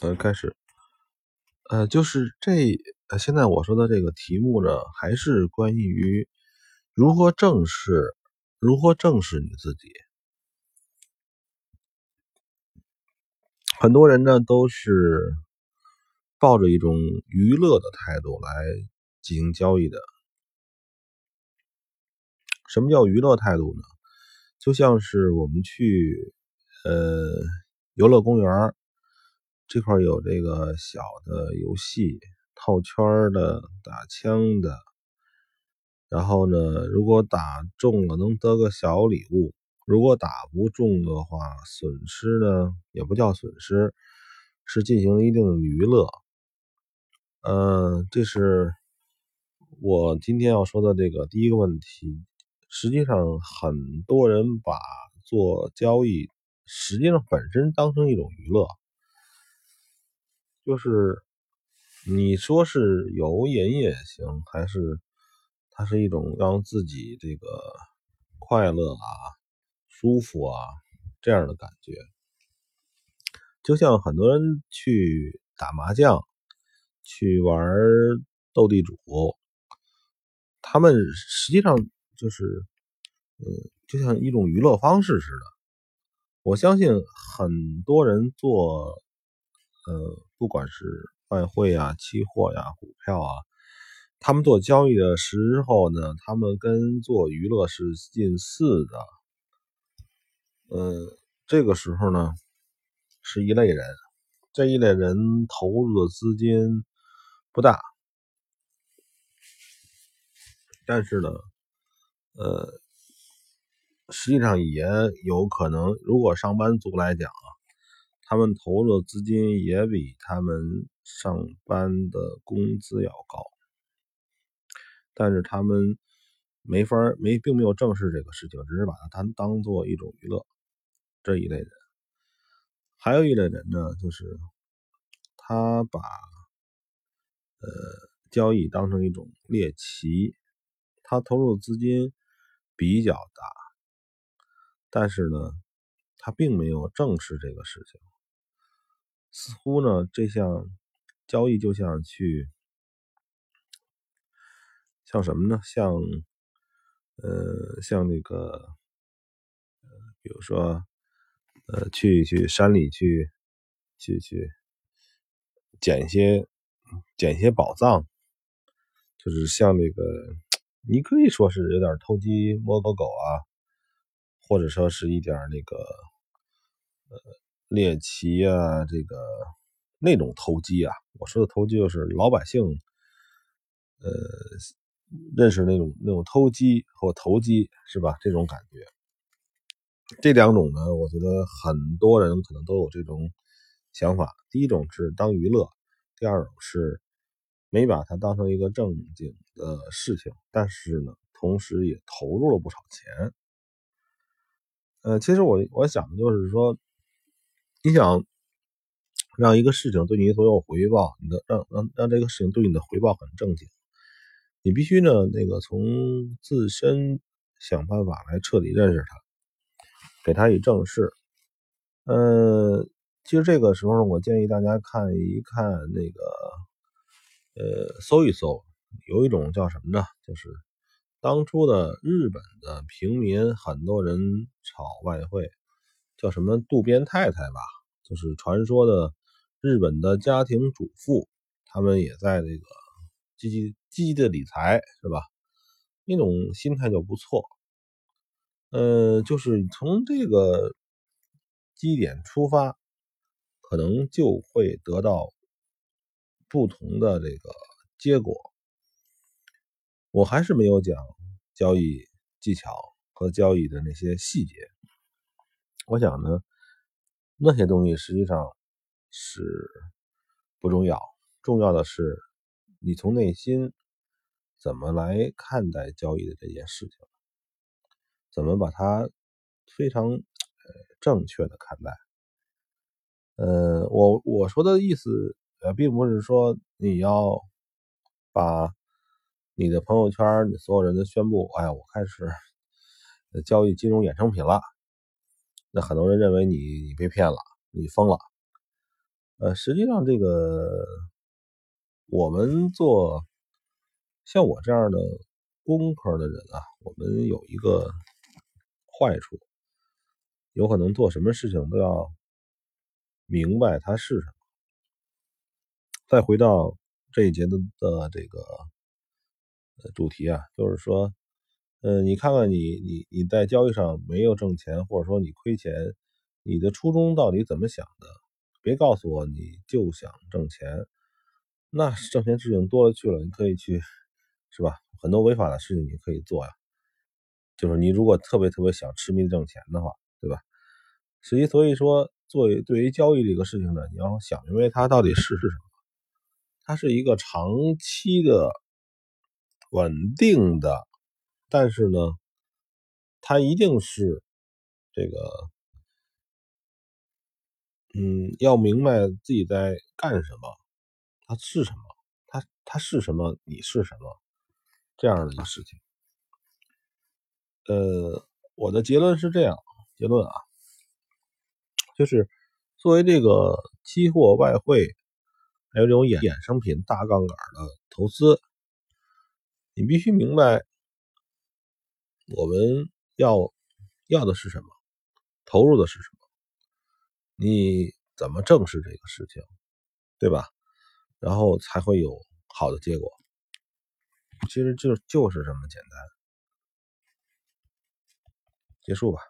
呃，开始，呃，就是这，呃，现在我说的这个题目呢，还是关于如何正视，如何正视你自己。很多人呢都是抱着一种娱乐的态度来进行交易的。什么叫娱乐态度呢？就像是我们去呃游乐公园。这块有这个小的游戏，套圈的、打枪的。然后呢，如果打中了能得个小礼物，如果打不中的话，损失呢也不叫损失，是进行一定的娱乐。嗯，这是我今天要说的这个第一个问题。实际上，很多人把做交易，实际上本身当成一种娱乐。就是你说是有瘾也行，还是它是一种让自己这个快乐啊、舒服啊这样的感觉。就像很多人去打麻将、去玩斗地主，他们实际上就是，嗯，就像一种娱乐方式似的。我相信很多人做。呃，不管是外汇啊、期货呀、股票啊，他们做交易的时候呢，他们跟做娱乐是近似的。呃，这个时候呢，是一类人，这一类人投入的资金不大，但是呢，呃，实际上也有可能，如果上班族来讲啊。他们投入的资金也比他们上班的工资要高，但是他们没法没并没有正视这个事情，只是把它当当做一种娱乐。这一类人，还有一类人呢，就是他把呃交易当成一种猎奇，他投入资金比较大，但是呢，他并没有正视这个事情。似乎呢，这项交易就像去，像什么呢？像，呃，像那个，比如说，呃，去去山里去，去去捡些捡些宝藏，就是像那个，你可以说是有点偷鸡摸狗狗啊，或者说是一点那个，呃。猎奇啊，这个那种投机啊，我说的投机就是老百姓，呃，认识那种那种投机或投机是吧？这种感觉，这两种呢，我觉得很多人可能都有这种想法。第一种是当娱乐，第二种是没把它当成一个正经的事情，但是呢，同时也投入了不少钱。呃，其实我我想的就是说。你想让一个事情对你所有回报，你的让让让这个事情对你的回报很正经，你必须呢那个从自身想办法来彻底认识它，给它以正视。呃，其实这个时候我建议大家看一看那个，呃，搜一搜，有一种叫什么呢？就是当初的日本的平民，很多人炒外汇。叫什么渡边太太吧，就是传说的日本的家庭主妇，他们也在这个积极积极的理财，是吧？那种心态就不错。呃，就是从这个基点出发，可能就会得到不同的这个结果。我还是没有讲交易技巧和交易的那些细节。我想呢，那些东西实际上是不重要，重要的是你从内心怎么来看待交易的这件事情，怎么把它非常呃正确的看待。呃，我我说的意思呃，并不是说你要把你的朋友圈，你所有人都宣布，哎，我开始交易金融衍生品了。那很多人认为你你被骗了，你疯了。呃，实际上这个我们做像我这样的工科的人啊，我们有一个坏处，有可能做什么事情都要明白它是什么。再回到这一节的的这个主题啊，就是说，呃，你看看你你你在交易上没有挣钱，或者说你亏钱，你的初衷到底怎么想的？别告诉我你就想挣钱，那挣钱事情多了去了，你可以去，是吧？很多违法的事情你可以做呀。就是你如果特别特别想痴迷挣钱的话，对吧？实际所以说，作为对于交易这个事情呢，你要想明白它到底是是什么。它是一个长期的、稳定的，但是呢，它一定是这个。嗯，要明白自己在干什么，它是什么，它它是什么，你是什么，这样的一个事情。呃，我的结论是这样，结论啊，就是作为这个期货、外汇，还有这种衍衍生品大杠杆的投资，你必须明白我们要要的是什么，投入的是什么。你怎么正视这个事情，对吧？然后才会有好的结果。其实就就是这么简单。结束吧。